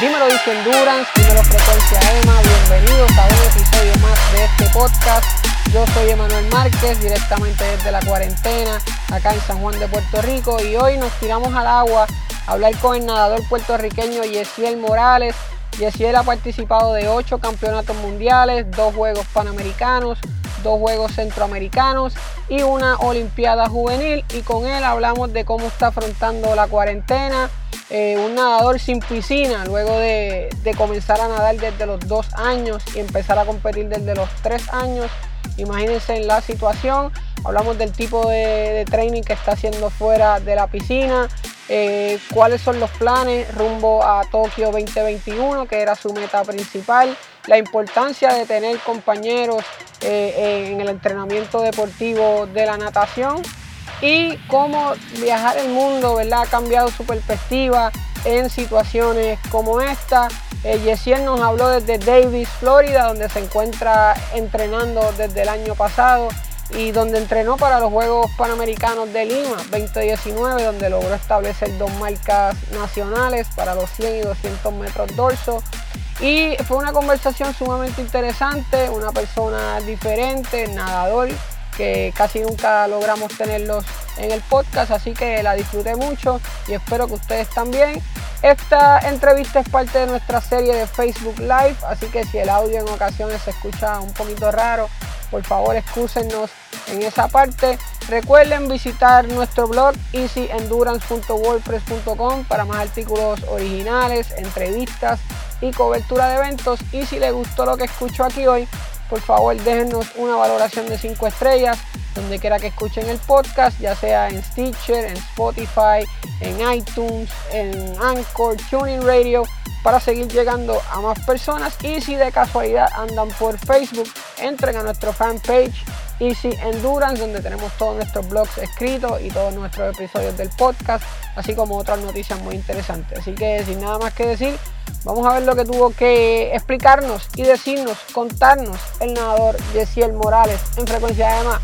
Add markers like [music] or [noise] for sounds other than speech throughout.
dímelo dice Endurance, dímelo Frecuencia Emma, bienvenidos a un episodio más de este podcast. Yo soy Emanuel Márquez, directamente desde la cuarentena, acá en San Juan de Puerto Rico, y hoy nos tiramos al agua a hablar con el nadador puertorriqueño Yesiel Morales. Yesiel ha participado de ocho campeonatos mundiales, dos Juegos Panamericanos, dos Juegos Centroamericanos y una Olimpiada Juvenil, y con él hablamos de cómo está afrontando la cuarentena eh, un nadador sin piscina, luego de, comenzar a nadar desde los dos años y empezar a competir desde los tres años. Imagínense en la situación, hablamos del tipo de, training que está haciendo fuera de la piscina, eh, cuáles son los planes rumbo a Tokio 2021, que era su meta principal, la importancia de tener compañeros eh, en el entrenamiento deportivo de la natación y cómo viajar el mundo ¿verdad? ha cambiado su perspectiva en situaciones como esta. Eh, nos habló desde Davis, Florida, donde se encuentra entrenando desde el año pasado y donde entrenó para los Juegos Panamericanos de Lima 2019, donde logró establecer dos marcas nacionales para los 100 y 200 metros dorso. Y fue una conversación sumamente interesante, una persona diferente, nadador, que casi nunca logramos tenerlos en el podcast, así que la disfruté mucho y espero que ustedes también. Esta entrevista es parte de nuestra serie de Facebook Live, así que si el audio en ocasiones se escucha un poquito raro, por favor excúsenos en esa parte. Recuerden visitar nuestro blog easyendurance.wordpress.com para más artículos originales, entrevistas y cobertura de eventos. Y si les gustó lo que escucho aquí hoy, por favor déjenos una valoración de 5 estrellas donde quiera que escuchen el podcast, ya sea en Stitcher, en Spotify, en iTunes, en Anchor, Tuning Radio, para seguir llegando a más personas. Y si de casualidad andan por Facebook, entren a nuestro fanpage Easy Endurance, donde tenemos todos nuestros blogs escritos y todos nuestros episodios del podcast, así como otras noticias muy interesantes. Así que sin nada más que decir, Vamos a ver lo que tuvo que explicarnos y decirnos, contarnos el nadador Yesiel Morales en frecuencia de más.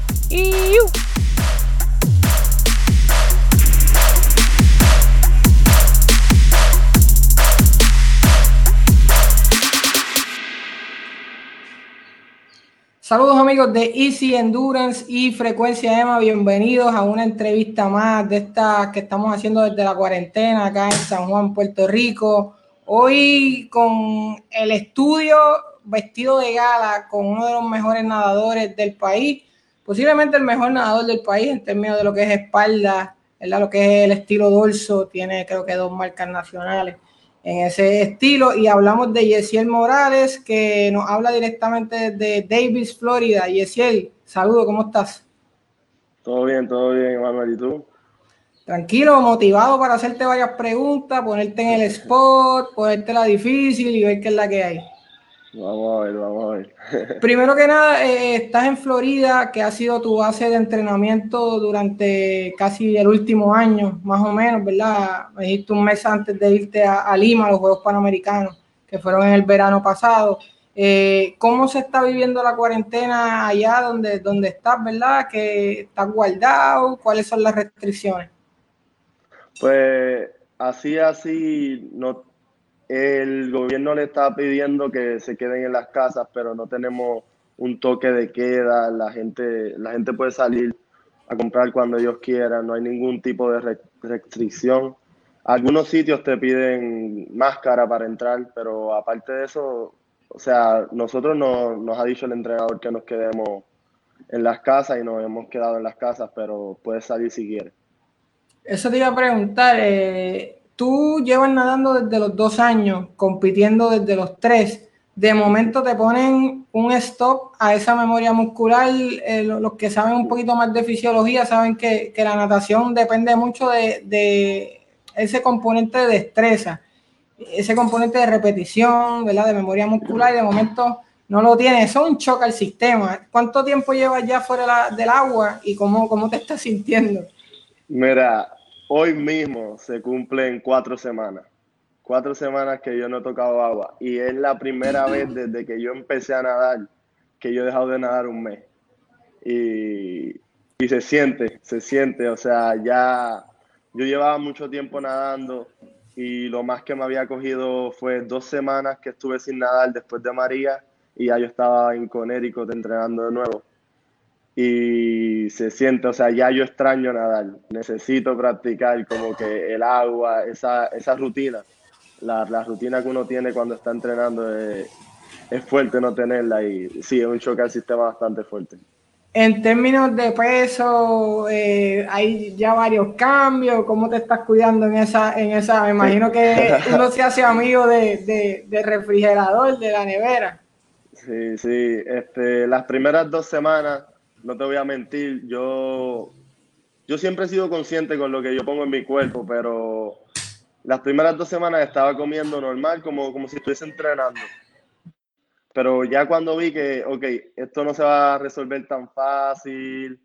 Saludos amigos de Easy Endurance y Frecuencia EMA, bienvenidos a una entrevista más de esta que estamos haciendo desde la cuarentena acá en San Juan, Puerto Rico. Hoy con el estudio vestido de gala con uno de los mejores nadadores del país, posiblemente el mejor nadador del país en términos de lo que es espalda, ¿verdad? lo que es el estilo dorso, tiene creo que dos marcas nacionales en ese estilo. Y hablamos de Yesiel Morales, que nos habla directamente de Davis, Florida. Yesiel, saludo, ¿cómo estás? Todo bien, todo bien, Manuel, ¿y tú? tranquilo, motivado para hacerte varias preguntas, ponerte en el spot, ponerte la difícil y ver qué es la que hay. Vamos a ver, vamos a ver. [laughs] Primero que nada, eh, estás en Florida, que ha sido tu base de entrenamiento durante casi el último año, más o menos, ¿verdad? Me dijiste un mes antes de irte a, Lima, a los Juegos Panamericanos, que fueron en el verano pasado. Eh, ¿Cómo se está viviendo la cuarentena allá donde, donde estás, verdad? ¿Que estás guardado? ¿Cuáles son las restricciones? Pues así, así, no, el gobierno le está pidiendo que se queden en las casas, pero no tenemos un toque de queda, la gente, la gente puede salir a comprar cuando ellos quieran, no hay ningún tipo de restricción. Algunos sitios te piden máscara para entrar, pero aparte de eso, o sea, nosotros no, nos ha dicho el entrenador que nos quedemos en las casas y nos hemos quedado en las casas, pero puedes salir si quieres. Eso te iba a preguntar. Eh, tú llevas nadando desde los dos años, compitiendo desde los tres. De momento te ponen un stop a esa memoria muscular. Eh, los que saben un poquito más de fisiología saben que, la natación depende mucho de, ese componente de destreza, ese componente de repetición, ¿verdad? De memoria muscular y de momento no lo tiene. Eso es un choque al sistema. ¿Cuánto tiempo llevas ya fuera del agua y cómo, cómo te estás sintiendo? Mira, hoy mismo se cumplen cuatro semanas. Cuatro semanas que yo no he tocado agua. Y es la primera vez desde que yo empecé a nadar que yo he dejado de nadar un mes. Y, y se siente, se siente. O sea, ya yo llevaba mucho tiempo nadando y lo más que me había cogido fue dos semanas que estuve sin nadar después de María y ya yo estaba en Connecticut entrenando de nuevo. Y se siente, o sea, ya yo extraño nadar, necesito practicar como que el agua, esa, esa rutina, la, la rutina que uno tiene cuando está entrenando es, es fuerte no tenerla y sí, es un choque al sistema bastante fuerte. En términos de peso, eh, hay ya varios cambios. ¿Cómo te estás cuidando en esa? En esa? Me imagino que [laughs] uno se hace amigo de, de, refrigerador, de la nevera. Sí, sí. Este, las primeras dos semanas, no te voy a mentir, yo, yo siempre he sido consciente con lo que yo pongo en mi cuerpo, pero las primeras dos semanas estaba comiendo normal, como, como si estuviese entrenando pero ya cuando vi que, ok, esto no se va a resolver tan fácil,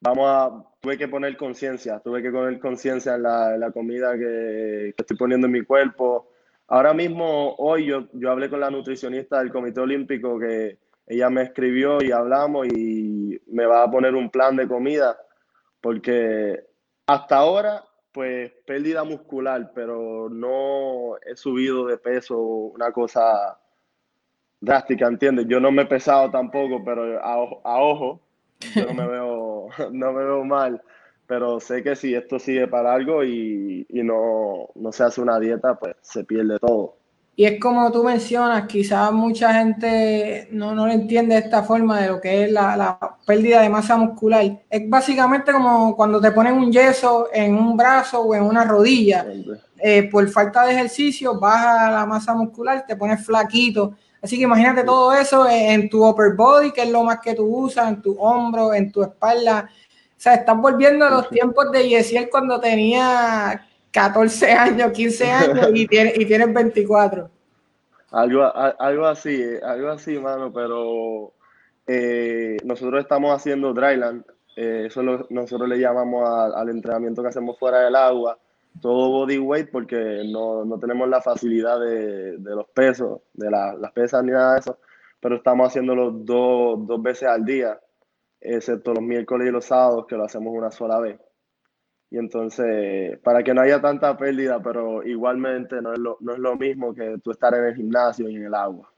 vamos a, tuve que poner conciencia, tuve que poner conciencia en la, comida que, estoy poniendo en mi cuerpo. Ahora mismo, hoy yo, yo hablé con la nutricionista del Comité Olímpico que ella me escribió y hablamos y me va a poner un plan de comida porque hasta ahora, pues pérdida muscular, pero no he subido de peso, una cosa drástica, ¿entiendes? Yo no me he pesado tampoco, pero a, a ojo, yo no me [laughs] veo, [laughs] no me veo mal. Pero sé que si esto sigue para algo y, y no, no se hace una dieta, pues se pierde todo. Y es como tú mencionas, quizás mucha gente no, no entiende esta forma de lo que es la, la, pérdida de masa muscular. Es básicamente como cuando te ponen un yeso en un brazo o en una rodilla. Eh, por falta de ejercicio, baja la masa muscular, te pones flaquito Así que imagínate todo eso en tu upper body, que es lo más que tú usas, en tu hombro, en tu espalda. O sea, estás volviendo a los tiempos de Yesiel cuando tenía 14 años, 15 años y, [laughs] tienes, y tienes 24. Algo, algo así, algo así, mano, pero eh, nosotros estamos haciendo dryland, eh, eso nosotros le llamamos al entrenamiento que hacemos fuera del agua todo body weight porque no, no tenemos la facilidad de, de los pesos, de la, las pesas ni nada de eso, pero estamos haciéndolo dos, dos veces al día, excepto los miércoles y los sábados que lo hacemos una sola vez. Y entonces, para que no haya tanta pérdida, pero igualmente no es lo, no es lo mismo que tú estar en el gimnasio y en el agua.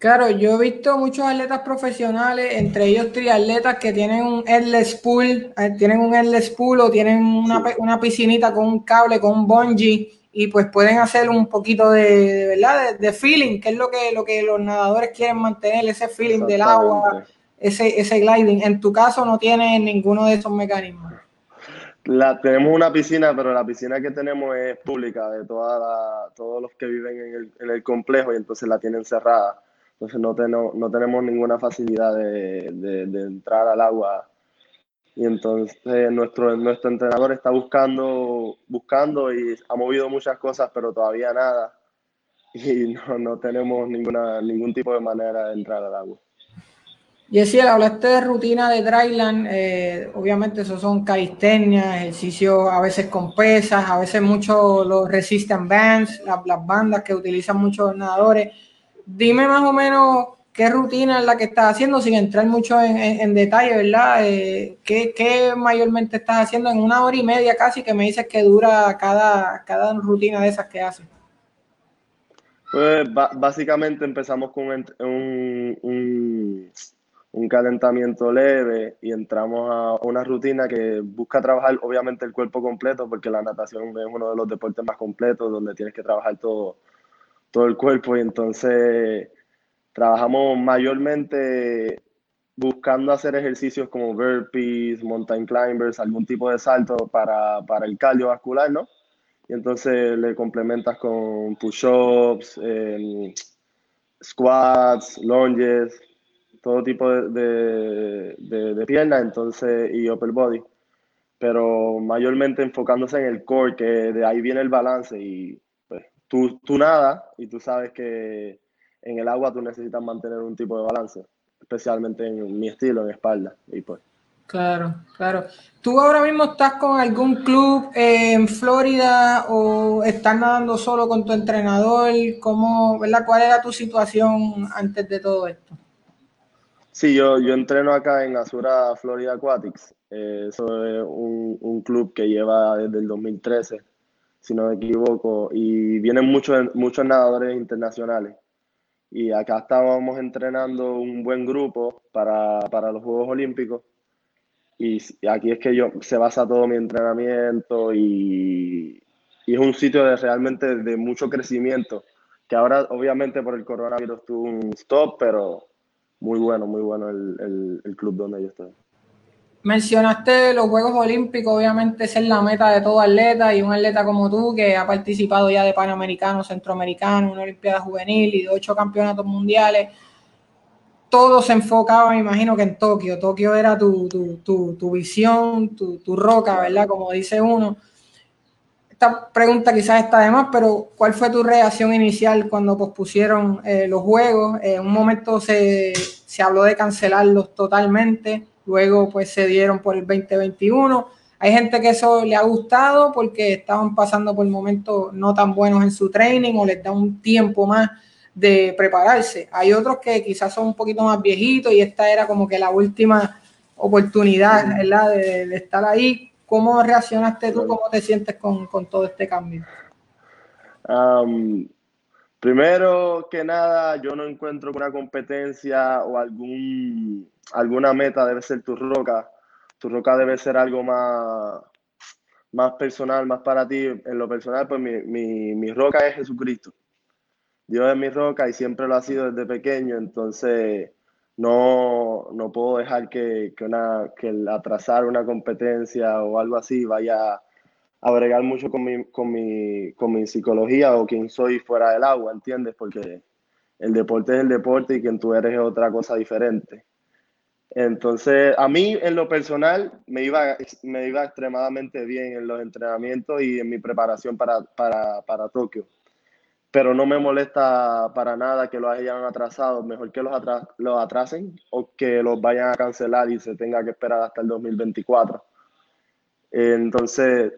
Claro, yo he visto muchos atletas profesionales, entre ellos triatletas que tienen un endless pool, eh, tienen un endless pool o tienen una, una, piscinita con un cable, con un bungee y pues pueden hacer un poquito de, verdad de, feeling, que es lo que, lo que los nadadores quieren mantener, ese feeling del agua, ese, ese gliding. En tu caso no tienes ninguno de esos mecanismos. Tenemos una piscina, pero la piscina que tenemos es pública de toda todos los que viven en el, complejo y entonces la tienen cerrada entonces no, no tenemos ninguna facilidad de, entrar al agua. Y entonces nuestro, nuestro entrenador está buscando, buscando y ha movido muchas cosas, pero todavía nada. Y no, tenemos ninguna, ningún tipo de manera de entrar al agua. Yesiel, hablaste de rutina de dryland, eh, obviamente esos son calistenia, ejercicios a veces con pesas, a veces mucho los resistant bands, las, las bandas que utilizan muchos nadadores dime más o menos qué rutina es la que estás haciendo, sin entrar mucho en, detalle, ¿verdad? Eh, ¿qué, mayormente estás haciendo en una hora y media casi que me dices que dura cada, cada rutina de esas que haces? Pues básicamente empezamos con un, calentamiento leve y entramos a una rutina que busca trabajar obviamente el cuerpo completo porque la natación es uno de los deportes más completos donde tienes que trabajar todo todo el cuerpo y entonces trabajamos mayormente buscando hacer ejercicios como burpees, mountain climbers, algún tipo de salto para, para el cardiovascular, ¿no? Y entonces le complementas con push-ups, em, squats, lunges, todo tipo de, de, de, piernas, entonces, y upper body. Pero mayormente enfocándose en el core, que de ahí viene el balance y tú, tú nada y tú sabes que en el agua tú necesitas mantener un tipo de balance, especialmente en mi estilo, en espalda. Y pues. Claro, claro. ¿Tú ahora mismo estás con algún club en Florida o estás nadando solo con tu entrenador? ¿Cómo, ¿verdad? ¿Cuál era tu situación antes de todo esto? Sí, yo, yo entreno acá en Azura Florida Aquatics. Eh, eso es un, un, club que lleva desde el 2013 si no me equivoco, y vienen muchos, muchos nadadores internacionales. Y acá estábamos entrenando un buen grupo para, para los Juegos Olímpicos. Y aquí es que yo se basa todo mi entrenamiento y, y es un sitio de realmente de mucho crecimiento, que ahora obviamente por el coronavirus tuvo un stop, pero muy bueno, muy bueno el, el, club donde yo estoy. Mencionaste los Juegos Olímpicos, obviamente esa es la meta de todo atleta y un atleta como tú que ha participado ya de Panamericano, Centroamericano, una Olimpiada Juvenil y de ocho campeonatos mundiales. Todo se enfocaba, me imagino que en Tokio. Tokio era tu, tu, tu, tu visión, tu, roca, ¿verdad? Como dice uno. Esta pregunta quizás está de más, pero ¿cuál fue tu reacción inicial cuando pospusieron eh, los Juegos? En un momento se, se habló de cancelarlos totalmente luego pues se dieron por el 2021. Hay gente que eso le ha gustado porque estaban pasando por momentos no tan buenos en su training o les da un tiempo más de prepararse. Hay otros que quizás son un poquito más viejitos y esta era como que la última oportunidad ¿verdad? De, estar ahí. ¿Cómo reaccionaste tú? ¿Cómo te sientes con, con todo este cambio? Um, primero que nada, yo no encuentro una competencia o algún alguna meta debe ser tu roca. Tu roca debe ser algo más, más personal, más para ti. En lo personal, pues mi, mi, mi roca es Jesucristo. Dios es mi roca y siempre lo ha sido desde pequeño, entonces no, no puedo dejar que, que, una, que el atrasar una competencia o algo así vaya a bregar mucho con mi, con, mi, con mi psicología o quien soy fuera del agua, ¿entiendes? Porque el deporte es el deporte y quien tú eres es otra cosa diferente. Entonces, a mí en lo personal me iba, me iba extremadamente bien en los entrenamientos y en mi preparación para, para, para Tokio. Pero no me molesta para nada que los hayan atrasado. Mejor que los, los atrasen o que los vayan a cancelar y se tenga que esperar hasta el 2024. Entonces,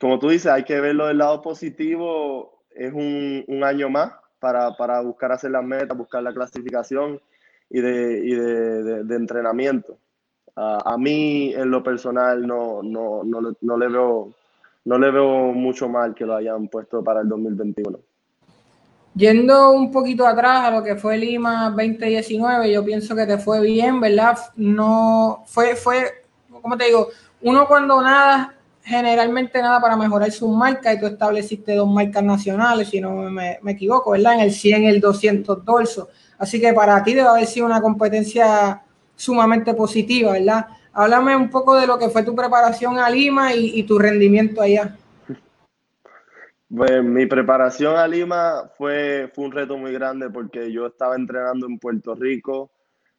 como tú dices, hay que verlo del lado positivo. Es un, un año más para, para buscar hacer las metas, buscar la clasificación y de, y de, de, entrenamiento. a mí, en lo personal, no, no, no, no, le veo, no le veo mucho mal que lo hayan puesto para el 2021. Yendo un poquito atrás a lo que fue Lima 2019, yo pienso que te fue bien, ¿verdad? No fue, fue, ¿cómo te digo? Uno cuando nada, generalmente nada para mejorar su marca y tú estableciste dos marcas nacionales, si no me, me equivoco, ¿verdad? En el 100 y el 200 dorso. Así que para ti debe haber sido una competencia sumamente positiva, ¿verdad? Háblame un poco de lo que fue tu preparación a Lima y, tu rendimiento allá. Pues mi preparación a Lima fue, fue un reto muy grande porque yo estaba entrenando en Puerto Rico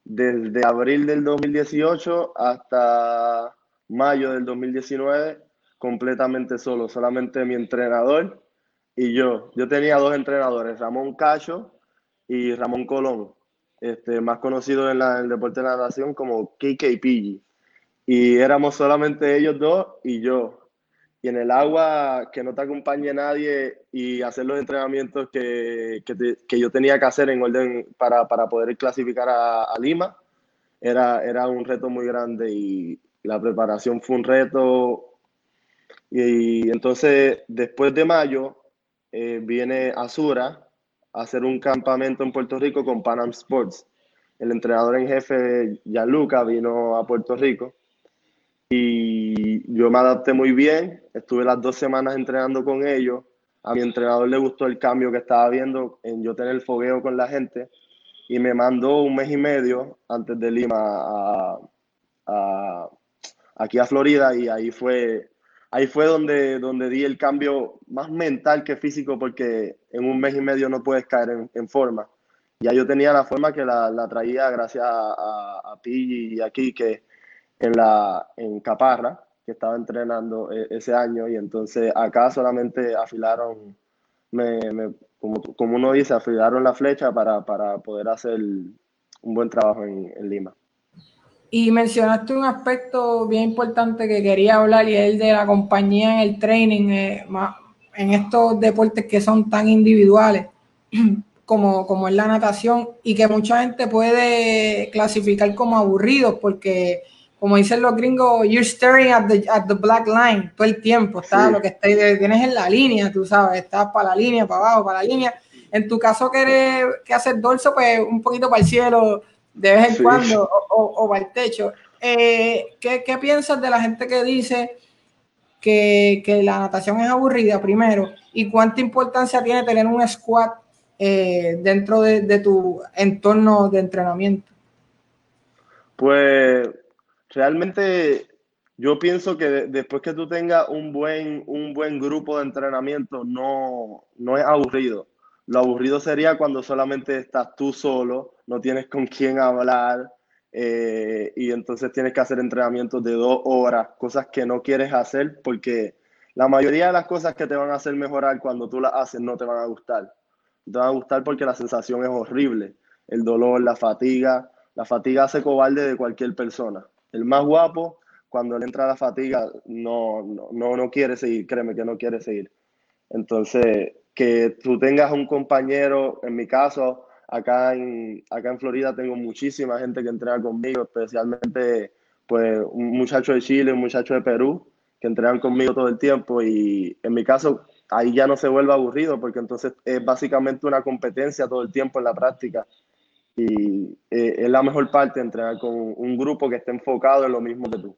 desde abril del 2018 hasta mayo del 2019 completamente solo, solamente mi entrenador y yo. Yo tenía dos entrenadores, Ramón Cacho y Ramón Colón, este, más conocido en, el deporte de la natación como KKPG. Y éramos solamente ellos dos y yo. Y en el agua, que no te acompañe nadie y hacer los entrenamientos que, que, yo tenía que hacer en orden para, para poder clasificar a, a, Lima, era, era un reto muy grande y la preparación fue un reto. Y, entonces, después de mayo, eh, viene Azura, hacer un campamento en Puerto Rico con Panam Sports. El entrenador en jefe, Gianluca, vino a Puerto Rico y yo me adapté muy bien. Estuve las dos semanas entrenando con ellos. A mi entrenador le gustó el cambio que estaba viendo en yo tener el fogueo con la gente y me mandó un mes y medio antes de Lima a, aquí a Florida y ahí fue ahí fue donde, donde di el cambio más mental que físico, porque en un mes y medio no puedes caer en, forma. Ya yo tenía la forma que la, traía gracias a, a, a y aquí, que en, la, en Caparra, que estaba entrenando e, ese año, y entonces acá solamente afilaron, me, me, como, como uno dice, afilaron la flecha para, para poder hacer un buen trabajo en, en Lima. Y mencionaste un aspecto bien importante que quería hablar y es el de la compañía en el training, eh, en estos deportes que son tan individuales [clears throat] como, como es la natación y que mucha gente puede clasificar como aburridos porque como dicen los gringos, you're staring at the, at the black line todo el tiempo, está lo que tienes en la línea, tú sabes, estás para la línea, para abajo, para la línea. En tu caso que, eres, que haces dorso, pues un poquito para el cielo de vez en cuando o, o, para el techo. Eh, ¿qué, ¿qué, piensas de la gente que dice que, que, la natación es aburrida primero? ¿Y cuánta importancia tiene tener un squat eh, dentro de, de tu entorno de entrenamiento? Pues realmente yo pienso que después que tú tengas un buen, un buen grupo de entrenamiento, no, no es aburrido. Lo aburrido sería cuando solamente estás tú solo, no tienes con quién hablar eh, y entonces tienes que hacer entrenamientos de dos horas, cosas que no quieres hacer porque la mayoría de las cosas que te van a hacer mejorar cuando tú las haces no te van a gustar. Te van a gustar porque la sensación es horrible. El dolor, la fatiga. La fatiga hace cobarde de cualquier persona el más guapo, cuando le entra la fatiga, no, no, no, quiere seguir, créeme que no quiere seguir. Entonces, que tú tengas un compañero, en mi caso, acá en, acá en Florida tengo muchísima gente que entrena conmigo, especialmente pues un muchacho de Chile, un muchacho de Perú, que entrenan conmigo todo el tiempo y en mi caso ahí ya no se vuelve aburrido porque entonces es básicamente una competencia todo el tiempo en la práctica y eh, es la mejor parte entrenar con un grupo que esté enfocado en lo mismo que tú.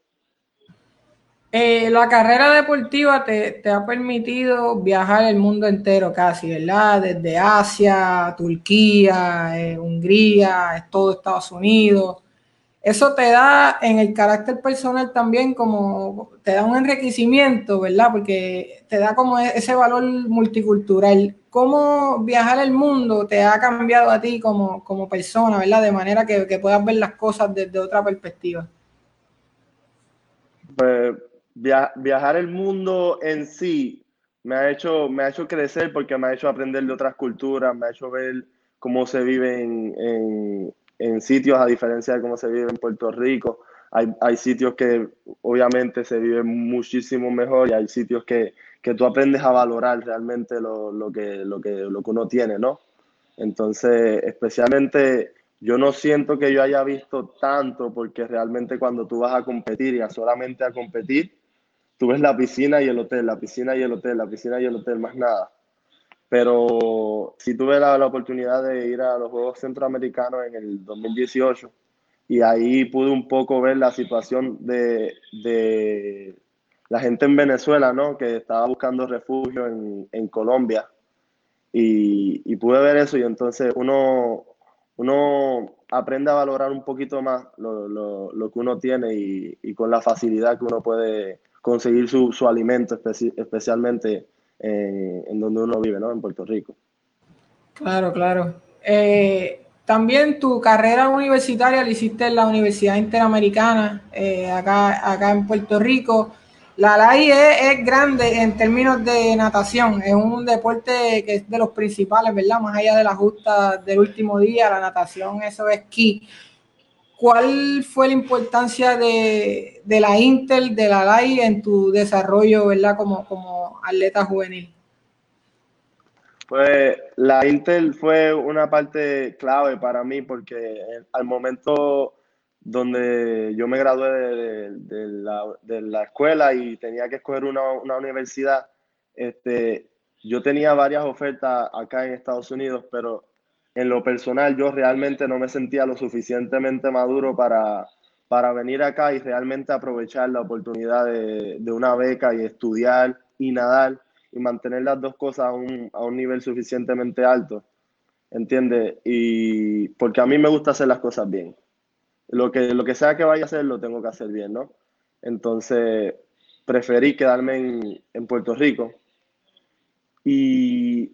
Eh, la carrera deportiva te, te, ha permitido viajar el mundo entero casi, ¿verdad? Desde Asia, Turquía, eh, Hungría, todo Estados Unidos eso te da en el carácter personal también como, te da un enriquecimiento, ¿verdad? Porque te da como e-, ese valor multicultural. ¿Cómo viajar el mundo te ha cambiado a ti como, como persona, ¿verdad? De manera que, puedas ver las cosas desde otra perspectiva. Pues viajar el mundo en sí me ha, hecho, me ha hecho crecer porque me ha hecho aprender de otras culturas, me ha hecho ver cómo se vive en en sitios, a diferencia de cómo se vive en Puerto Rico, hay, hay sitios que obviamente se viven muchísimo mejor y hay sitios que, que tú aprendes a valorar realmente lo, lo, que, lo, que, lo que uno tiene, ¿no? Entonces, especialmente yo no siento que yo haya visto tanto porque realmente cuando tú vas a competir y a solamente a competir, tú ves la piscina y el hotel, la piscina y el hotel, la piscina y el hotel, más nada. Pero si tuve la, oportunidad de ir a los Juegos Centroamericanos en el 2018 y ahí pude un poco ver la situación de, de la gente en Venezuela, ¿no? Que estaba buscando refugio en, en Colombia. Y, pude ver eso y entonces uno, uno aprende a valorar un poquito más lo, lo, que uno tiene y, y, con la facilidad que uno puede conseguir su, su alimento, especi especialmente en, donde uno vive, ¿no? En Puerto Rico. Claro, claro. Eh, también tu carrera universitaria la hiciste en la Universidad Interamericana, eh, acá, acá en Puerto Rico. La LAI es, grande en términos de natación, es un deporte que es de los principales, ¿verdad? Más allá de la justa del último día, la natación, eso es key. ¿Cuál fue la importancia de, la Intel, de la LAI en tu desarrollo, ¿verdad? Como, atleta juvenil. Pues la Intel fue una parte clave para mí porque al momento donde yo me gradué de, de, la, de la, escuela y tenía que escoger una, una, universidad, este, yo tenía varias ofertas acá en Estados Unidos, pero en lo personal yo realmente no me sentía lo suficientemente maduro para, para venir acá y realmente aprovechar la oportunidad de, de, una beca y estudiar y nadar y mantener las dos cosas a un, a un nivel suficientemente alto. ¿Entiendes? Y porque a mí me gusta hacer las cosas bien. Lo que, lo que sea que vaya a hacer, lo tengo que hacer bien, ¿no? Entonces, preferí quedarme en, en Puerto Rico. Y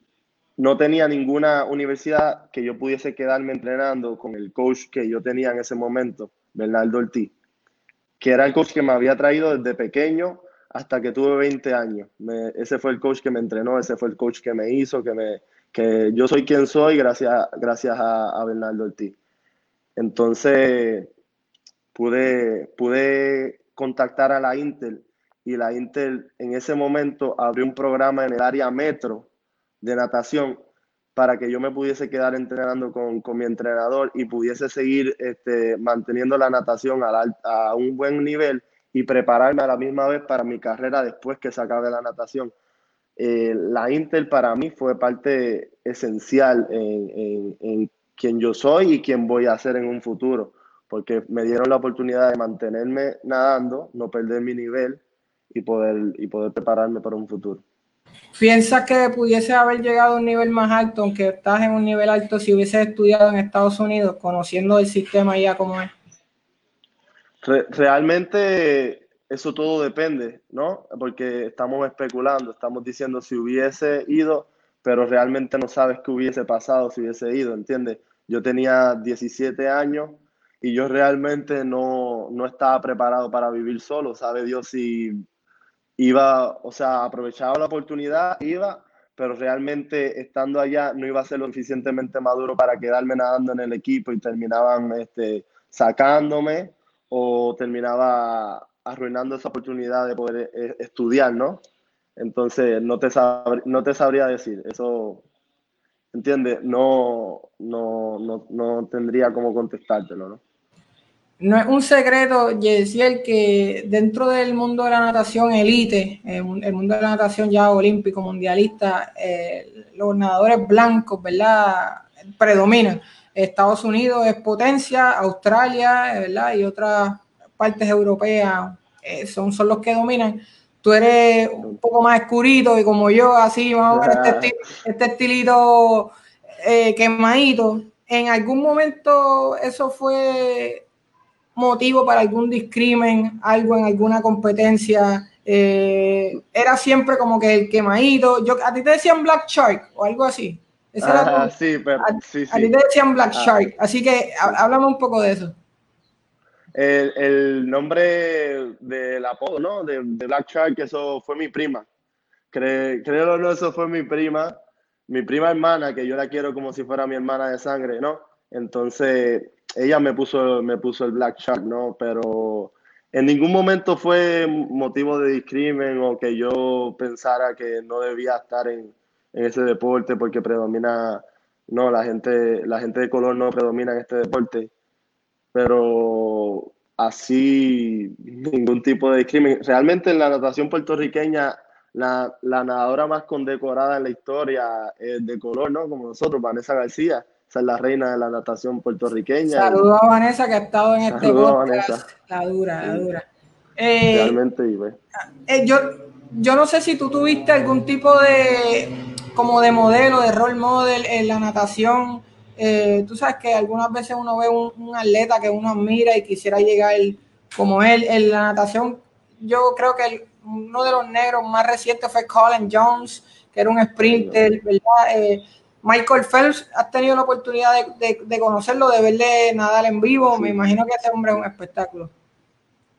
no tenía ninguna universidad que yo pudiese quedarme entrenando con el coach que yo tenía en ese momento, Bernardo Ortiz, que era el coach que me había traído desde pequeño hasta que tuve 20 años. ese fue el coach que me entrenó, ese fue el coach que me hizo, que, me, que yo soy quien soy gracias, gracias a, a Bernardo Ortiz. Entonces, pude, pude contactar a la Intel y la Intel en ese momento abrió un programa en el área metro de natación para que yo me pudiese quedar entrenando con, con mi entrenador y pudiese seguir este, manteniendo la natación a, un buen nivel y prepararme a la misma vez para mi carrera después que se acabe la natación. Eh, la Intel para mí fue parte esencial en, en, en quien yo soy y quién voy a ser en un futuro, porque me dieron la oportunidad de mantenerme nadando, no perder mi nivel y poder, y poder prepararme para un futuro. ¿Piensas que pudiese haber llegado a un nivel más alto, aunque estás en un nivel alto, si hubieses estudiado en Estados Unidos, conociendo el sistema ya como es? realmente eso todo depende, ¿no? Porque estamos especulando, estamos diciendo si hubiese ido, pero realmente no sabes qué hubiese pasado si hubiese ido, ¿entiendes? Yo tenía 17 años y yo realmente no, no estaba preparado para vivir solo, sabe Dios si iba, o sea, aprovechaba la oportunidad, iba, pero realmente estando allá no iba a ser lo suficientemente maduro para quedarme nadando en el equipo y terminaban este, sacándome o terminaba arruinando esa oportunidad de poder eh, estudiar, ¿no? Entonces, no te, no te sabría decir, eso, ¿entiendes? No, no, no, no tendría cómo contestártelo, ¿no? No es un secreto, Yesiel, que dentro del mundo de la natación elite, el mundo de la natación ya olímpico, mundialista, eh, los nadadores blancos, ¿verdad? Predominan. Estados Unidos es potencia, Australia, ¿verdad? Y otras partes europeas eh, son, son los que dominan. Tú eres un poco más escurito y como yo, así más este, este, estilito eh, quemadito. En algún momento eso fue motivo para algún discrimen, algo en alguna competencia. Eh, era siempre como que el quemadito. Yo, ¿A ti te decían Black Shark o algo así? Sí, pero, sí, sí. a, ti te decían Black ah. Shark, así que háblame un poco de eso. El, el nombre del apodo, ¿no? De, Black Shark, eso fue mi prima. creo o no, eso fue mi prima, mi prima hermana, que yo la quiero como si fuera mi hermana de sangre, ¿no? Entonces, ella me puso, me puso el Black Shark, ¿no? Pero en ningún momento fue motivo de discrimen o que yo pensara que no debía estar en, en, ese deporte porque predomina, no, la gente, la gente de color no predomina en este deporte. Pero así, ningún tipo de discrimen. Realmente en la natación puertorriqueña, la, la nadadora más condecorada en la historia es de color, ¿no? Como nosotros, Vanessa García esa es la reina de la natación puertorriqueña. Saludos a Vanessa que ha estado en este podcast. La dura, la dura. Eh, Realmente, eh, yo, yo no sé si tú tuviste algún tipo de como de modelo, de role model en la natación. Eh, tú sabes que algunas veces uno ve un, atleta que uno admira y quisiera llegar como él en la natación. Yo creo que uno de los negros más recientes fue Colin Jones, que era un sprinter, ¿verdad? Michael Phelps, has tenido la oportunidad de, conocerlo, de verle nadar en vivo. Me imagino que ese hombre es un espectáculo.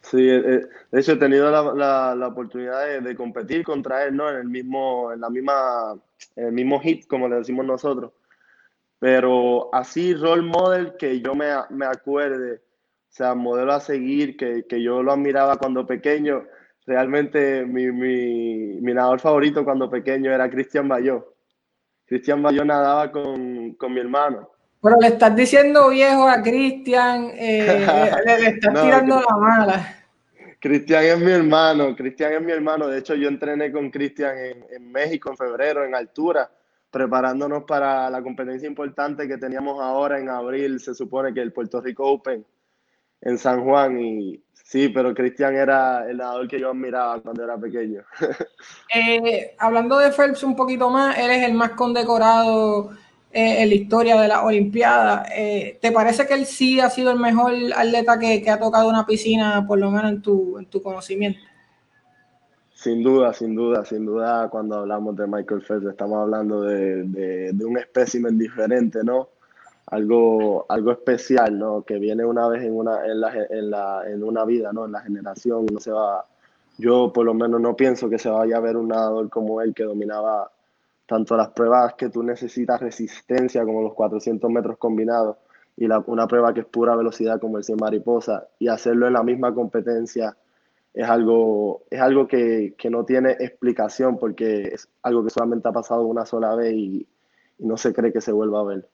Sí, eh, eh, de hecho he tenido la, oportunidad de, competir contra él, ¿no? En el mismo, en la misma, en el mismo hit, como le decimos nosotros. Pero así role model que yo me, me acuerde, o sea, modelo a seguir, que, yo lo admiraba cuando pequeño. Realmente mi, mi, mi nadador favorito cuando pequeño era Cristian Bayó. Cristian Bayón nadaba con, mi hermano. Pero le estás diciendo viejo a Cristian, eh, le, [laughs] estás tirando la mala. Cristian es mi hermano, Cristian es mi hermano. De hecho, yo entrené con Cristian en, México en febrero, en altura, preparándonos para la competencia importante que teníamos ahora en abril, se supone que el Puerto Rico Open en San Juan. Y Sí, pero Cristian era el nadador que yo admiraba cuando era pequeño. [laughs] Eh, hablando de Phelps un poquito más, eres el más condecorado eh, en la historia de la Olimpiada. Eh, ¿Te parece que él sí ha sido el mejor atleta que, ha tocado una piscina, por lo menos en tu, en tu conocimiento? Sin duda, sin duda, sin duda, cuando hablamos de Michael Phelps estamos hablando de, de un espécimen diferente, ¿no? Algo, algo especial, ¿no? Que viene una vez en una, en la, en la, en una vida, ¿no? En la generación, no se va, yo por lo menos no pienso que se vaya a ver un nadador como él que dominaba tanto las pruebas que tú necesitas resistencia como los 400 metros combinados y la, una prueba que es pura velocidad como el 100 mariposa y hacerlo en la misma competencia es algo, es algo que, que no tiene explicación porque es algo que solamente ha pasado una sola vez y, no se cree que se vuelva a ver.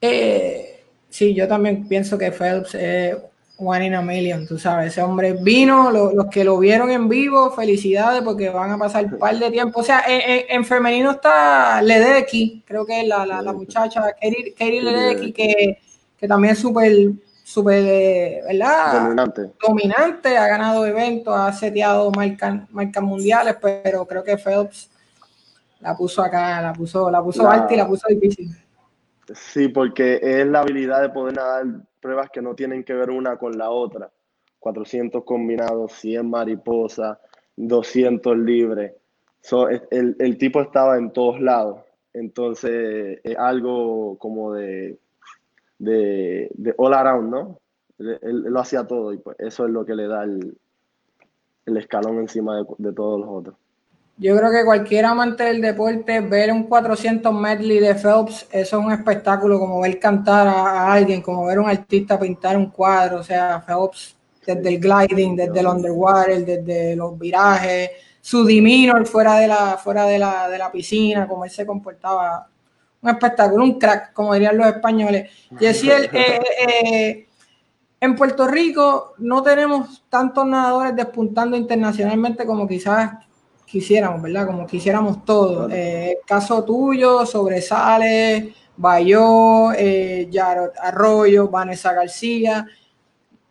Eh, sí, yo también pienso que Phelps es one in a million, tú sabes, ese hombre vino, los que lo vieron en vivo, felicidades porque van a pasar un par de tiempo. O sea, en, femenino está Ledecky, creo que es la, la, muchacha, Katie, Ledecky, que, que también es súper súper, eh, ¿verdad? Dominante. Dominante, ha ganado eventos, ha seteado marcas, marcas mundiales, pero creo que Phelps la puso acá, la puso, la puso alta y la puso difícil. Sí, porque es la habilidad de poder nadar pruebas que no tienen que ver una con la otra. 400 combinados, 100 mariposas, 200 libres. el, el tipo estaba en todos lados. Entonces, es algo como de de, de all around, ¿no? Él, lo hacía todo y pues eso es lo que le da el, el escalón encima de, todos los otros. Yo creo que cualquier amante del deporte, ver un 400 medley de Phelps, eso es un espectáculo, como ver cantar a, alguien, como ver un artista pintar un cuadro, o sea, Phelps, desde el gliding, desde el underwater, desde los virajes, su dimino fuera de la, fuera de la, de la piscina, como él se comportaba, un espectáculo, un crack, como dirían los españoles. Y así eh, eh, en Puerto Rico no tenemos tantos nadadores despuntando internacionalmente como quizás quisiéramos, ¿verdad? Como quisiéramos todos. Eh, caso tuyo, sobresale, Bayó, eh, Arroyo, Vanessa García,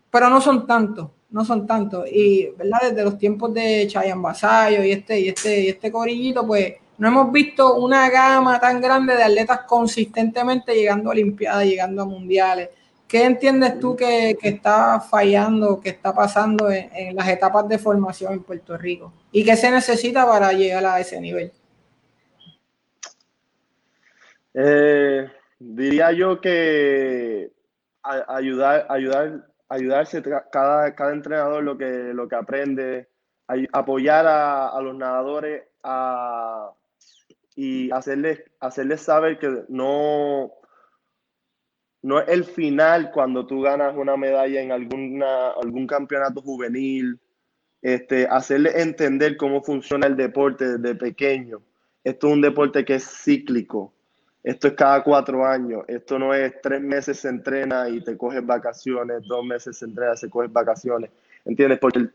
pero no son tantos, no son tantos. Y, ¿verdad? Desde los tiempos de Chayan Basayo y este, y este, y este corillito, pues no hemos visto una gama tan grande de atletas consistentemente llegando a Olimpiadas, llegando a Mundiales. ¿Qué entiendes tú que, está fallando, que está pasando en, las etapas de formación en Puerto Rico? ¿Y qué se necesita para llegar a ese nivel? Eh, diría yo que ayudar, ayudar, ayudarse cada, cada entrenador lo que, lo que aprende, apoyar a los nadadores y hacerles, hacerles saber que no, no es el final cuando tú ganas una medalla en alguna, algún campeonato juvenil, este, hacerles entender cómo funciona el deporte desde pequeño. Esto es un deporte que es cíclico. Esto es cada cuatro años. Esto no es tres meses se entrena y te coges vacaciones, dos meses se entrena, se coges vacaciones. ¿Entiendes? Porque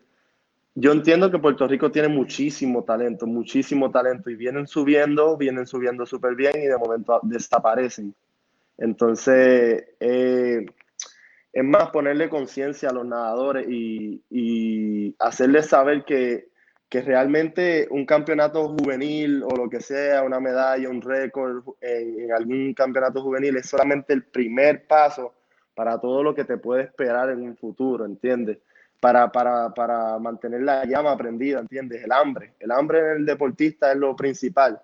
yo entiendo que Puerto Rico tiene muchísimo talento, muchísimo talento y vienen subiendo, vienen subiendo súper bien y de momento desaparecen. Entonces, eh, es más ponerle conciencia a los nadadores y, hacerles saber que, que, realmente un campeonato juvenil o lo que sea, una medalla, un récord en, en algún campeonato juvenil es solamente el primer paso para todo lo que te puede esperar en un futuro, ¿entiendes? para, para, para mantener la llama prendida, ¿entiendes? El hambre. El hambre en el deportista es lo principal.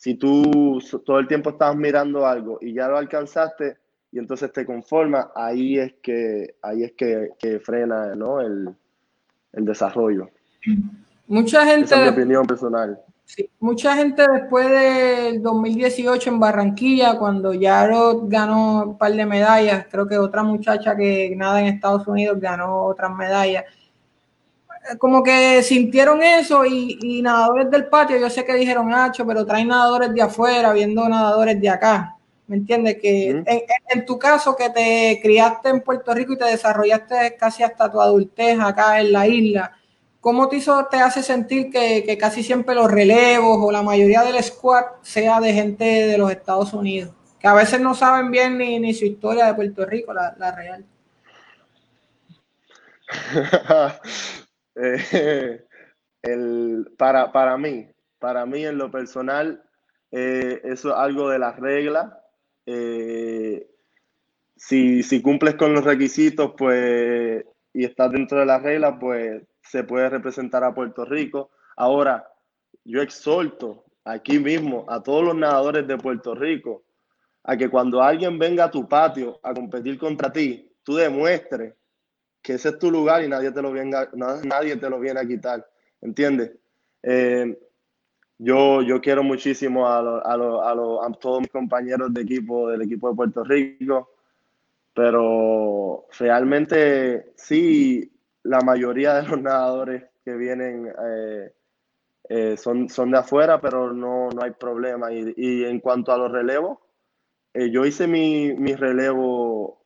Si tú todo el tiempo estás mirando algo y ya lo alcanzaste y entonces te conformas, ahí es que, ahí es que, que frena ¿no? el, el desarrollo. Mucha gente... Esa es mi opinión personal mucha gente después del 2018 en Barranquilla, cuando Yarod ganó un par de medallas, creo que otra muchacha que nada en Estados Unidos ganó otras medallas, como que sintieron eso y, nadadores del patio, yo sé que dijeron, Hacho, pero traen nadadores de afuera, viendo nadadores de acá. ¿Me entiendes? Que en, en, tu caso, que te criaste en Puerto Rico y te desarrollaste casi hasta tu adultez acá en la isla, ¿Cómo te, hizo, te hace sentir que, casi siempre los relevos o la mayoría del squad sea de gente de los Estados Unidos? Que a veces no saben bien ni, su historia de Puerto Rico, la, real. [laughs] [laughs] Eh, para, para mí, para mí en lo personal, eh, eso es algo de las reglas. Eh, si, si, cumples con los requisitos, pues, y estás dentro de las reglas, pues se puede representar a Puerto Rico. Ahora, yo exhorto aquí mismo a todos los nadadores de Puerto Rico a que cuando alguien venga a tu patio a competir contra ti, tú demuestres que ese es tu lugar y nadie te lo, venga, nadie te lo viene a quitar. ¿Entiendes? Eh, yo, yo quiero muchísimo a, a, a, a todos mis compañeros de equipo, del equipo de Puerto Rico, pero realmente sí, la mayoría de los nadadores que vienen eh, eh, son, son de afuera, pero no, no hay problema. Y, y en cuanto a los relevos, yo hice mi, mi, relevo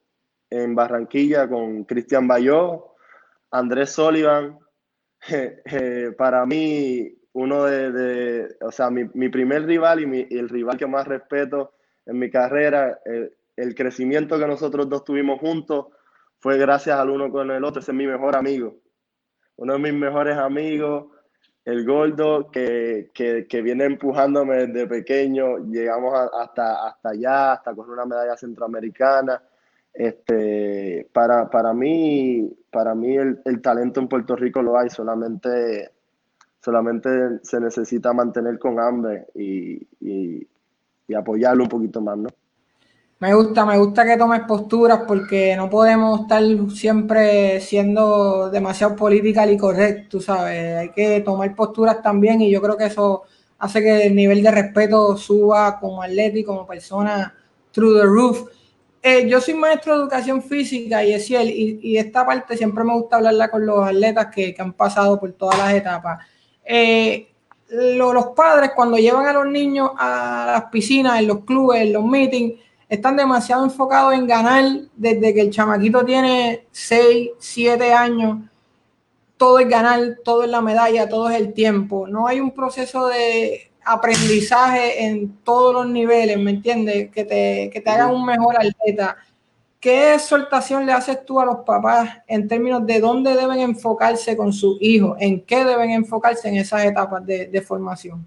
en Barranquilla con Cristian Bayó, Andrés Sullivan. [laughs] para mí, uno de, de o sea, mi, mi, primer rival y, mi, el rival que más respeto en mi carrera, el, el crecimiento que nosotros dos tuvimos juntos fue gracias al uno con el otro. Ese es mi mejor amigo, uno de mis mejores amigos el gordo que, que, que, viene empujándome desde pequeño, llegamos hasta, hasta allá, hasta con una medalla centroamericana. Este, para, para mí, para mí el, el, talento en Puerto Rico lo hay, solamente, solamente se necesita mantener con hambre y, y, apoyarlo un poquito más, ¿no? Me gusta, me gusta que tomes posturas porque no podemos estar siempre siendo demasiado political y correcto, ¿sabes? Hay que tomar posturas también y yo creo que eso hace que el nivel de respeto suba como atleta y como persona through the roof. Eh, yo soy maestro de educación física y es cierto, y, esta parte siempre me gusta hablarla con los atletas que, han pasado por todas las etapas. Eh, lo, los padres cuando llevan a los niños a las piscinas, en los clubes, en los meetings, están demasiado enfocados en ganar desde que el chamaquito tiene 6, 7 años. Todo es ganar, todo es la medalla, todo es el tiempo. No hay un proceso de aprendizaje en todos los niveles, ¿me entiendes? Que te, que te haga un mejor atleta. ¿Qué exhortación le haces tú a los papás en términos de dónde deben enfocarse con sus hijos? ¿En qué deben enfocarse en esas etapas de, de formación?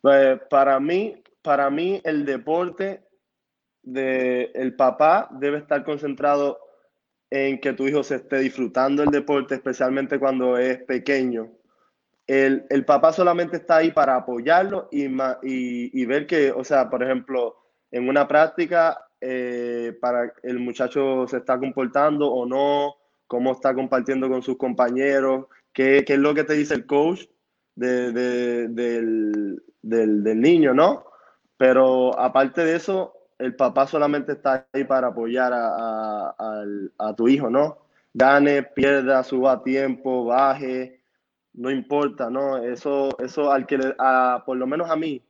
Pues para mí, para mí el deporte de el papá debe estar concentrado en que tu hijo se esté disfrutando el deporte, especialmente cuando es pequeño. El, el papá solamente está ahí para apoyarlo y, y, y, ver que, o sea, por ejemplo, en una práctica, eh, para el muchacho se está comportando o no, cómo está compartiendo con sus compañeros, qué, qué es lo que te dice el coach de, de, del, del, del niño, ¿no? Pero aparte de eso, el papá solamente está ahí para apoyar a, a, a, tu hijo, ¿no? Gane, pierda, suba tiempo, baje, no importa, ¿no? Eso, eso al que, le, a, por lo menos a mí,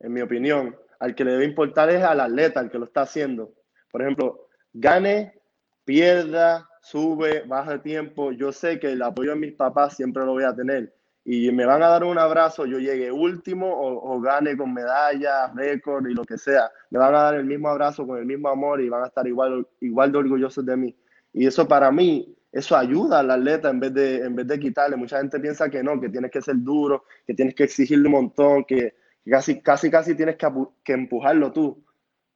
en mi opinión, al que le debe importar es al atleta, al que lo está haciendo. Por ejemplo, gane, pierda, sube, baja tiempo. Yo sé que el apoyo de mis papás siempre lo voy a tener y me van a dar un abrazo, yo llegue último o, o gane con medalla, récord y lo que sea. Me van a dar el mismo abrazo con el mismo amor y van a estar igual, igual de orgullosos de mí. Y eso para mí, eso ayuda al atleta en vez, de, en vez de quitarle. Mucha gente piensa que no, que tienes que ser duro, que tienes que exigirle un montón, que, que casi, casi, casi tienes que, que empujarlo tú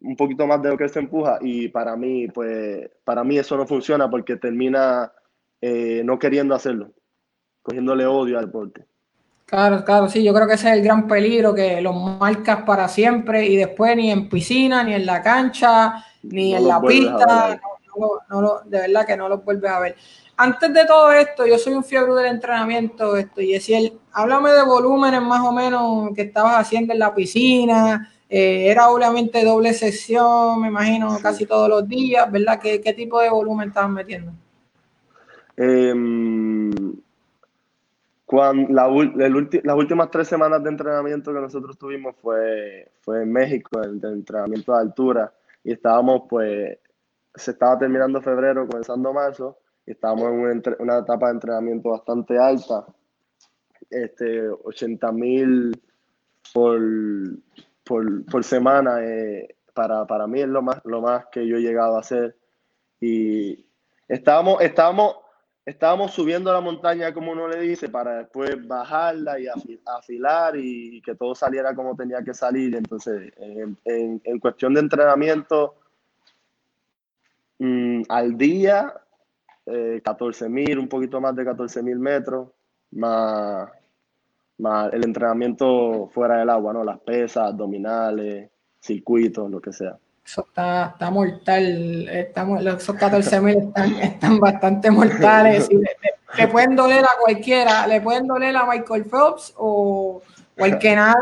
un poquito más de lo que se empuja y para mí, pues, para mí eso no funciona porque termina eh, no queriendo hacerlo cogiéndole odio al deporte. Claro, claro, sí, yo creo que ese es el gran peligro, que los marcas para siempre y después ni en piscina, ni en la cancha, ni no en la pista, no, no, de verdad que no los vuelves a ver. Antes de todo esto, yo soy un fiebre del entrenamiento, esto, y decir, háblame de volúmenes más o menos que estabas haciendo en la piscina, eh, era obviamente doble sesión, me imagino, casi todos los días, ¿verdad? ¿Qué, qué tipo de volumen estabas metiendo? Eh, cuando la, el, las últimas tres semanas de entrenamiento que nosotros tuvimos fue, fue en México, el de entrenamiento de altura, y estábamos, pues, se estaba terminando febrero, comenzando marzo, y estábamos en una, etapa de entrenamiento bastante alta, este, 80 mil por, por, por, semana, eh, para, para mí es lo más, lo más que yo he llegado a hacer, y estábamos, estábamos estábamos subiendo la montaña, como uno le dice, para después bajarla y afilar y que todo saliera como tenía que salir. Entonces, en, en, en cuestión de entrenamiento, mmm, al día, eh, 14 mil, un poquito más de 14 mil metros, más, más el entrenamiento fuera del agua, ¿no? Las pesas, abdominales, circuitos, lo que sea. Eso está, está mortal. Estamos, esos 14 mil están, están, bastante mortales. [laughs] Le, le, pueden doler a cualquiera. Le pueden doler a Michael Phelps o, o el que nada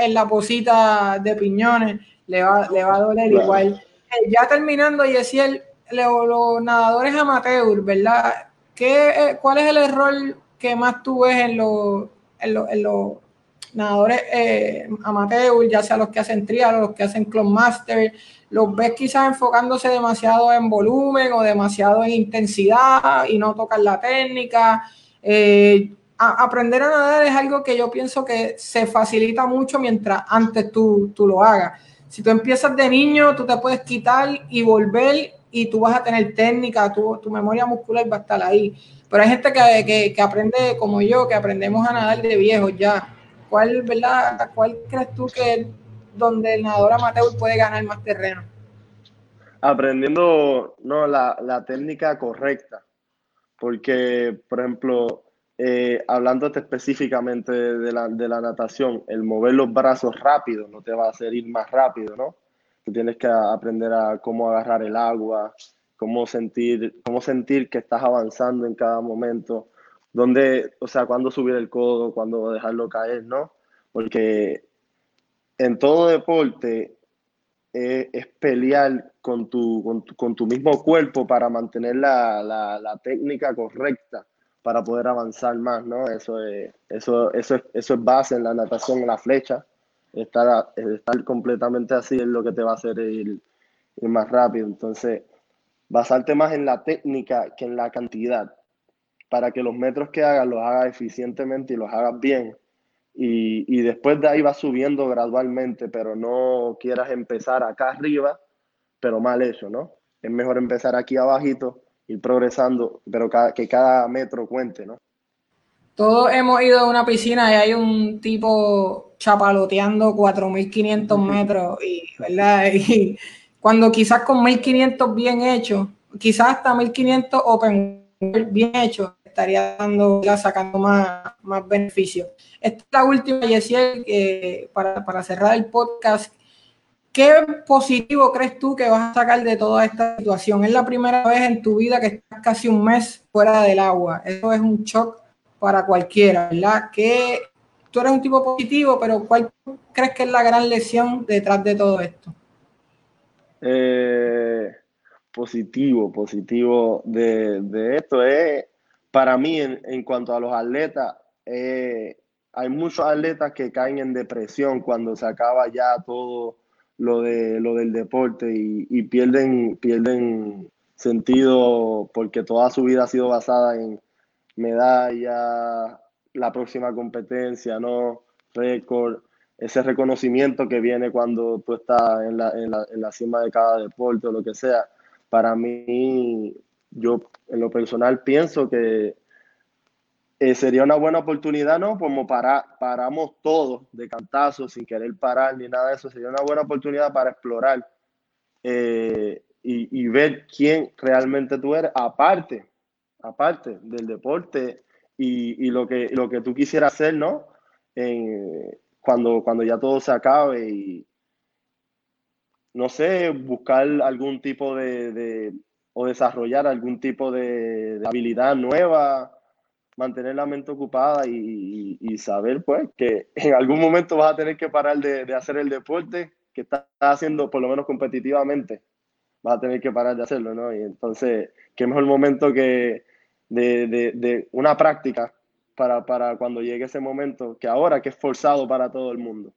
en la posita de piñones. Le va, le va a doler claro. igual. Eh, ya terminando, Yesiel, los, nadadores amateur, ¿verdad? ¿Qué, ¿Cuál es el error que más tú ves en los, en los nadadores eh, amateur, ya sea los que hacen trial los que hacen club master, los ves quizás enfocándose demasiado en volumen o demasiado en intensidad y no tocan la técnica. Eh, aprender a nadar es algo que yo pienso que se facilita mucho mientras antes tú, tú lo hagas. Si tú empiezas de niño, tú te puedes quitar y volver y tú vas a tener técnica, tu, tu memoria muscular va a estar ahí. Pero hay gente que, que, aprende como yo, que aprendemos a nadar de viejos ya ¿Cuál, verdad, cuál crees tú que donde el nadador amateur puede ganar más terreno? Aprendiendo no, la, la técnica correcta. Porque, por ejemplo, eh, hablándote específicamente de la, de la, natación, el mover los brazos rápido no te va a hacer ir más rápido, ¿no? Tú tienes que aprender a cómo agarrar el agua, cómo sentir, cómo sentir que estás avanzando en cada momento, dónde, o sea, cuándo subir el codo, cuándo dejarlo caer, ¿no? Porque en todo deporte es pelear con tu, con tu, mismo cuerpo para mantener la, la, técnica correcta para poder avanzar más, ¿no? Eso es, eso, eso, eso es base en la natación, en la flecha. Estar, estar completamente así es lo que te va a hacer ir, más rápido. Entonces, basarte más en la técnica que en la cantidad para que los metros que hagas los hagas eficientemente y los hagas bien. Y, después de ahí vas subiendo gradualmente, pero no quieras empezar acá arriba, pero mal hecho, ¿no? Es mejor empezar aquí abajito, ir progresando, pero que cada metro cuente, ¿no? Todos hemos ido a una piscina y hay un tipo chapaloteando 4.500 metros, y, ¿verdad? [laughs] Y cuando quizás con 1.500 bien hecho, quizás hasta 1.500 open bien hecho, estaría dando, sacando más, más beneficio. Esta es la última, Yesiel, que para, para cerrar el podcast. ¿Qué positivo crees tú que vas a sacar de toda esta situación? Es la primera vez en tu vida que estás casi un mes fuera del agua. Eso es un shock para cualquiera, ¿verdad? Que tú eres un tipo positivo, pero ¿cuál crees que es la gran lesión detrás de todo esto? Eh, positivo, positivo de, de, esto es, para mí, en, en cuanto a los atletas, eh, hay muchos atletas que caen en depresión cuando se acaba ya todo lo, de, lo del deporte y, pierden, pierden sentido porque toda su vida ha sido basada en medalla, la próxima competencia, ¿no? Récord, ese reconocimiento que viene cuando tú estás en la, en la, en la cima de cada deporte o lo que sea para mí, yo en lo personal pienso que eh, sería una buena oportunidad, ¿no? Como para, paramos todos de cantazo sin querer parar ni nada de eso. Sería una buena oportunidad para explorar eh, y, ver quién realmente tú eres, aparte, aparte del deporte y, lo, que, lo que tú quisieras hacer, ¿no? cuando, cuando ya todo se acabe y, no sé, buscar algún tipo de, o desarrollar algún tipo de, habilidad nueva, mantener la mente ocupada y, saber pues que en algún momento vas a tener que parar de, hacer el deporte que estás haciendo por lo menos competitivamente. Vas a tener que parar de hacerlo, ¿no? Y entonces, qué mejor momento que de, de una práctica para, para cuando llegue ese momento que ahora que es forzado para todo el mundo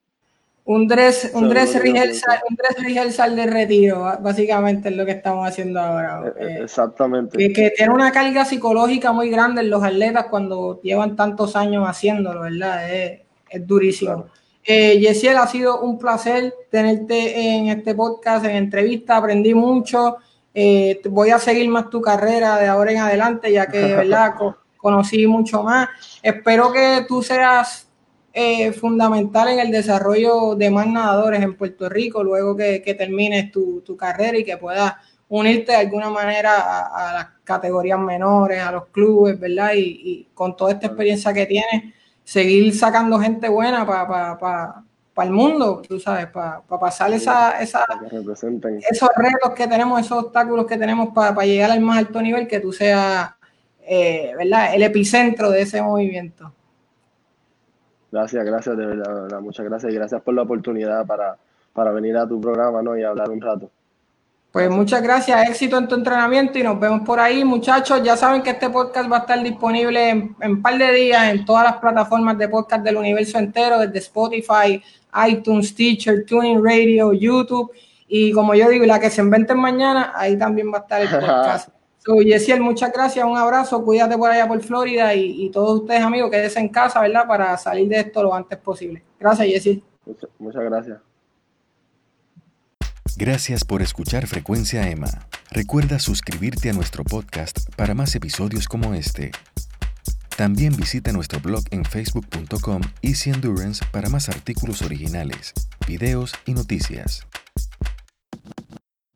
un dress, un dress, rehearsal, un dress rehearsal de retiro, básicamente es lo que estamos haciendo ahora. Eh, eh, exactamente. Que, tiene una carga psicológica muy grande en los atletas cuando llevan tantos años haciéndolo, ¿verdad? Es, es durísimo. Eh, Yesiel, ha sido un placer tenerte en este podcast, en entrevista, aprendí mucho. voy a seguir más tu carrera de ahora en adelante, ya que, ¿verdad? [laughs] conocí mucho más. Espero que tú seas eh, fundamental en el desarrollo de más nadadores en Puerto Rico luego que, termines tu, carrera y que puedas unirte de alguna manera a, las categorías menores, a los clubes, ¿verdad? Y, con toda esta experiencia que tienes, seguir sacando gente buena para el mundo, tú sabes, para pasar esa, esa esos retos que tenemos, esos obstáculos que tenemos para llegar al más alto nivel, que tú seas, eh, ¿verdad? El epicentro de ese movimiento. Gracias, gracias, de verdad, muchas gracias y gracias por la oportunidad para, para venir a tu programa ¿no? y hablar un rato. Pues muchas gracias, éxito en tu entrenamiento y nos vemos por ahí, muchachos. Ya saben que este podcast va a estar disponible en un par de días en todas las plataformas de podcast del universo entero, desde Spotify, iTunes, Teacher, Tuning Radio, YouTube. Y como yo digo, la que se inventen mañana, ahí también va a estar el [laughs] podcast. so, Yesiel, muchas gracias, un abrazo, cuídate por allá por Florida y, y todos ustedes, amigos, quédense en casa, ¿verdad? Para salir de esto lo antes posible. Gracias, Yesiel. Muchas, muchas gracias. Gracias por escuchar Frecuencia Emma. Recuerda suscribirte a nuestro podcast para más episodios como este. También visita nuestro blog en facebook.com Easy Endurance para más artículos originales, videos y noticias.